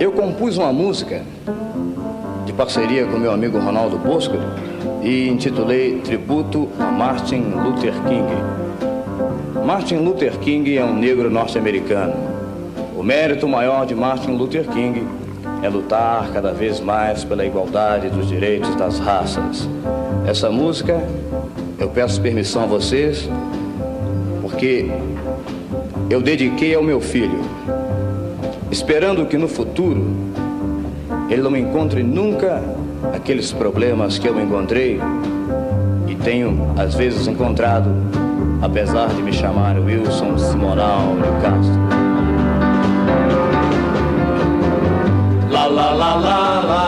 Eu compus uma música de parceria com meu amigo Ronaldo Bosco e intitulei Tributo a Martin Luther King. Martin Luther King é um negro norte-americano. O mérito maior de Martin Luther King é lutar cada vez mais pela igualdade dos direitos das raças. Essa música, eu peço permissão a vocês, porque eu dediquei ao meu filho, esperando que no futuro ele não encontre nunca aqueles problemas que eu encontrei e tenho às vezes encontrado, apesar de me chamar Wilson Simonal de Castro. La la la la la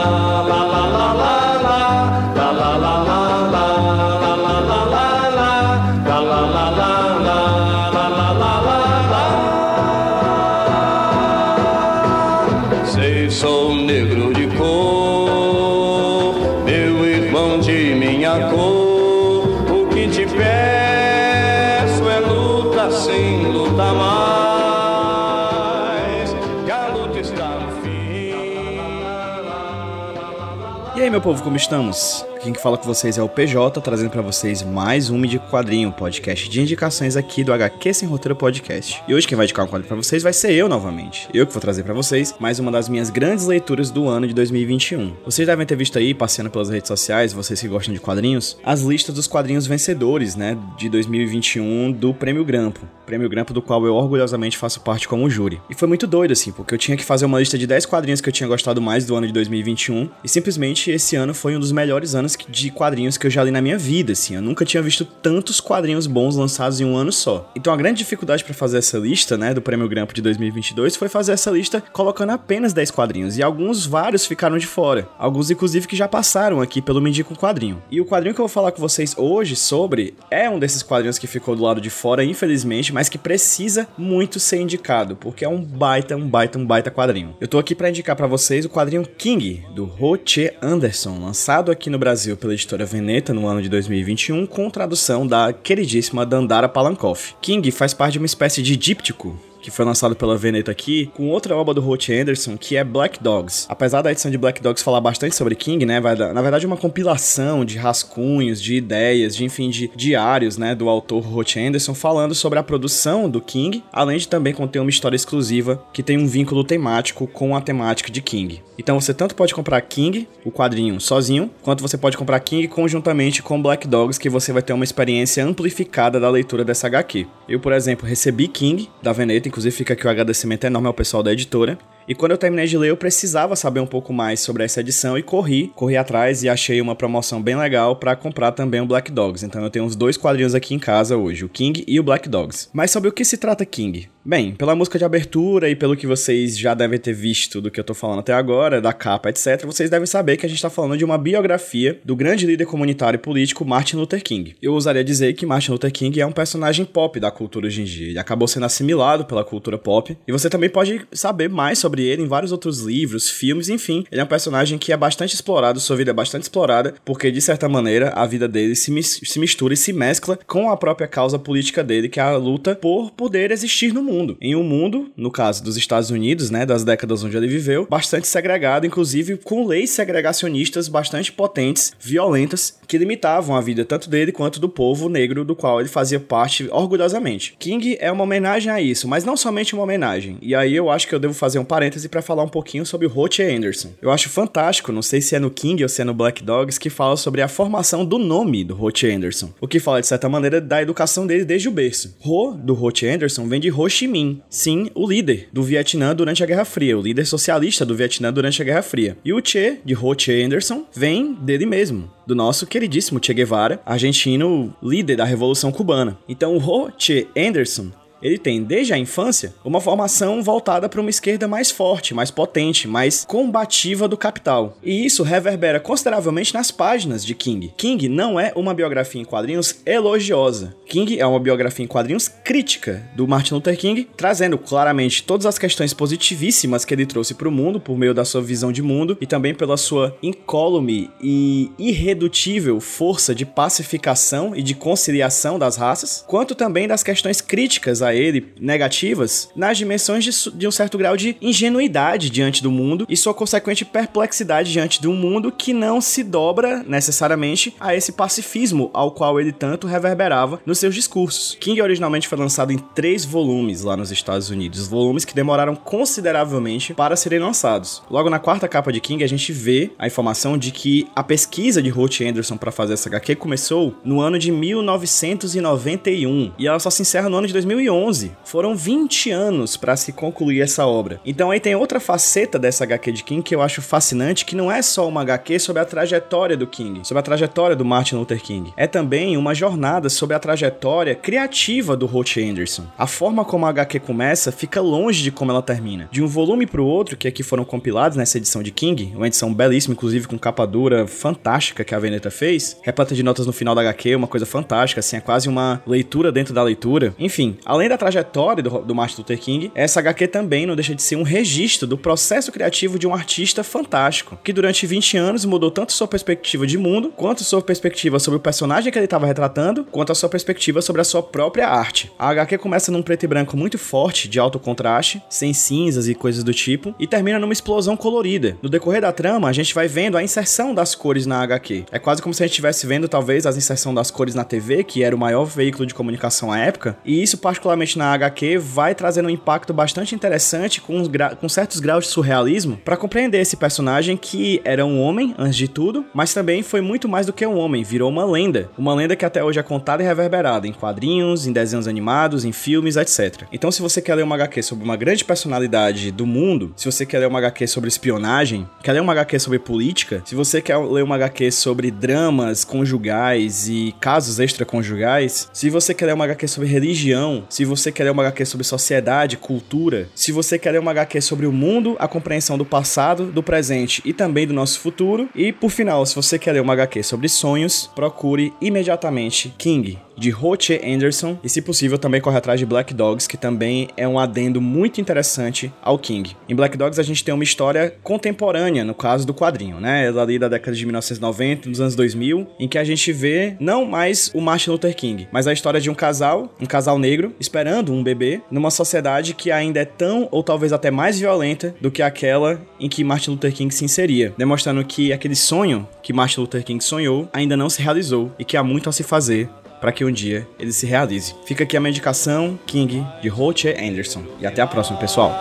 meu povo, como estamos? Quem que fala com vocês é o PJ, trazendo para vocês mais um de Quadrinho, podcast de indicações aqui do HQ Sem Roteiro Podcast. E hoje quem vai indicar um quadrinho para vocês vai ser eu novamente. Eu que vou trazer para vocês mais uma das minhas grandes leituras do ano de 2021. Vocês devem ter visto aí, passeando pelas redes sociais, vocês que gostam de quadrinhos, as listas dos quadrinhos vencedores, né, de 2021 do Prêmio Grampo. Prêmio Grampo do qual eu orgulhosamente faço parte como júri. E foi muito doido, assim, porque eu tinha que fazer uma lista de 10 quadrinhos que eu tinha gostado mais do ano de 2021, e simplesmente esse ano foi um dos melhores anos de quadrinhos que eu já li na minha vida, assim. Eu nunca tinha visto tantos quadrinhos bons lançados em um ano só. Então a grande dificuldade para fazer essa lista, né, do Prêmio Grampo de 2022 foi fazer essa lista colocando apenas 10 quadrinhos, e alguns vários ficaram de fora. Alguns inclusive que já passaram aqui pelo Me Indica Quadrinho. E o quadrinho que eu vou falar com vocês hoje sobre é um desses quadrinhos que ficou do lado de fora, infelizmente, mas que precisa muito ser indicado, porque é um baita, um baita, um baita quadrinho. Eu tô aqui para indicar para vocês o quadrinho King do Ho Che Anderson, lançado aqui no Brasil pela editora Veneta no ano de 2021, com tradução da queridíssima Dandara Palankoff. King faz parte de uma espécie de díptico que foi lançado pela Veneta aqui, com outra obra do Holt Anderson, que é Black Dogs. Apesar da edição de Black Dogs falar bastante sobre King, né, vai na verdade uma compilação de rascunhos, de ideias, de enfim, de diários, né, do autor Holt Anderson falando sobre a produção do King, além de também conter uma história exclusiva que tem um vínculo temático com a temática de King. Então você tanto pode comprar King, o quadrinho, sozinho, quanto você pode comprar King conjuntamente com Black Dogs, que você vai ter uma experiência amplificada da leitura dessa HQ. Eu, por exemplo, recebi King da Veneta Inclusive fica aqui o agradecimento enorme ao pessoal da editora. E quando eu terminei de ler, eu precisava saber um pouco mais sobre essa edição e corri, corri atrás e achei uma promoção bem legal para comprar também o Black Dogs. Então eu tenho os dois quadrinhos aqui em casa hoje, o King e o Black Dogs. Mas sobre o que se trata King? Bem, pela música de abertura e pelo que vocês já devem ter visto do que eu tô falando até agora, da capa, etc., vocês devem saber que a gente tá falando de uma biografia do grande líder comunitário e político Martin Luther King. Eu ousaria dizer que Martin Luther King é um personagem pop da cultura hoje em dia. Ele acabou sendo assimilado pela cultura pop. E você também pode saber mais sobre ele em vários outros livros, filmes, enfim. Ele é um personagem que é bastante explorado, sua vida é bastante explorada, porque de certa maneira a vida dele se, mis se mistura e se mescla com a própria causa política dele, que é a luta por poder existir no mundo mundo. Em um mundo, no caso dos Estados Unidos, né, das décadas onde ele viveu, bastante segregado, inclusive com leis segregacionistas bastante potentes, violentas, que limitavam a vida tanto dele quanto do povo negro do qual ele fazia parte orgulhosamente. King é uma homenagem a isso, mas não somente uma homenagem. E aí eu acho que eu devo fazer um parêntese para falar um pouquinho sobre o Roach Anderson. Eu acho fantástico, não sei se é no King ou se é no Black Dogs, que fala sobre a formação do nome do Roach Anderson. O que fala, de certa maneira, da educação dele desde o berço. Ho, do Roach Anderson, vem de Ho Chi Minh. Sim, o líder do Vietnã durante a Guerra Fria, o líder socialista do Vietnã durante a Guerra Fria. E o Che, de Ho Che Anderson, vem dele mesmo, do nosso queridíssimo Che Guevara, argentino líder da Revolução Cubana. Então, o Ho Che Anderson ele tem desde a infância uma formação voltada para uma esquerda mais forte, mais potente, mais combativa do capital. E isso reverbera consideravelmente nas páginas de King. King não é uma biografia em quadrinhos elogiosa. King é uma biografia em quadrinhos crítica do Martin Luther King, trazendo claramente todas as questões positivíssimas que ele trouxe para o mundo por meio da sua visão de mundo e também pela sua incólume e irredutível força de pacificação e de conciliação das raças, quanto também das questões críticas a a ele negativas nas dimensões de, de um certo grau de ingenuidade diante do mundo e sua consequente perplexidade diante de um mundo que não se dobra necessariamente a esse pacifismo ao qual ele tanto reverberava nos seus discursos. King originalmente foi lançado em três volumes lá nos Estados Unidos, volumes que demoraram consideravelmente para serem lançados. Logo na quarta capa de King, a gente vê a informação de que a pesquisa de Ruth Anderson para fazer essa HQ começou no ano de 1991 e ela só se encerra no ano de 2011. Foram 20 anos para se concluir essa obra. Então aí tem outra faceta dessa HQ de King que eu acho fascinante, que não é só uma HQ sobre a trajetória do King, sobre a trajetória do Martin Luther King. É também uma jornada sobre a trajetória criativa do Ruth Anderson. A forma como a HQ começa fica longe de como ela termina. De um volume para o outro, que aqui foram compilados nessa edição de King, uma edição belíssima, inclusive com capa dura fantástica que a Veneta fez, repleta de notas no final da HQ, uma coisa fantástica, assim, é quase uma leitura dentro da leitura. Enfim, além da trajetória do, do Martin Luther King, essa HQ também não deixa de ser um registro do processo criativo de um artista fantástico, que durante 20 anos mudou tanto sua perspectiva de mundo, quanto sua perspectiva sobre o personagem que ele estava retratando, quanto a sua perspectiva sobre a sua própria arte. A HQ começa num preto e branco muito forte, de alto contraste, sem cinzas e coisas do tipo, e termina numa explosão colorida. No decorrer da trama, a gente vai vendo a inserção das cores na HQ. É quase como se a gente estivesse vendo, talvez, a inserção das cores na TV, que era o maior veículo de comunicação à época, e isso, particularmente na HQ, vai trazendo um impacto bastante interessante com, com certos graus de surrealismo para compreender esse personagem que era um homem, antes de tudo, mas também foi muito mais do que um homem, virou uma lenda. Uma lenda que até hoje é contada e reverberada em quadrinhos, em desenhos animados, em filmes, etc. Então, se você quer ler uma HQ sobre uma grande personalidade do mundo, se você quer ler uma HQ sobre espionagem, quer ler uma HQ sobre política, se você quer ler uma HQ sobre dramas conjugais e casos extraconjugais, se você quer ler uma HQ sobre religião, se você quer ler uma HQ sobre sociedade, cultura, se você quer ler uma HQ sobre o mundo, a compreensão do passado, do presente e também do nosso futuro, e por final, se você quer ler uma HQ sobre sonhos, procure imediatamente King, de Roche Anderson e, se possível, também corre atrás de Black Dogs, que também é um adendo muito interessante ao King. Em Black Dogs a gente tem uma história contemporânea, no caso do quadrinho, né? Ela ali da década de 1990, dos anos 2000, em que a gente vê não mais o Martin Luther King, mas a história de um casal, um casal negro, esperando um bebê, numa sociedade que ainda é tão ou talvez até mais violenta do que aquela em que Martin Luther King se inseria, demonstrando que aquele sonho que Martin Luther King sonhou ainda não se realizou e que há muito a se fazer para que um dia ele se realize. Fica aqui a minha indicação, King, de Roche Anderson. E até a próxima, pessoal.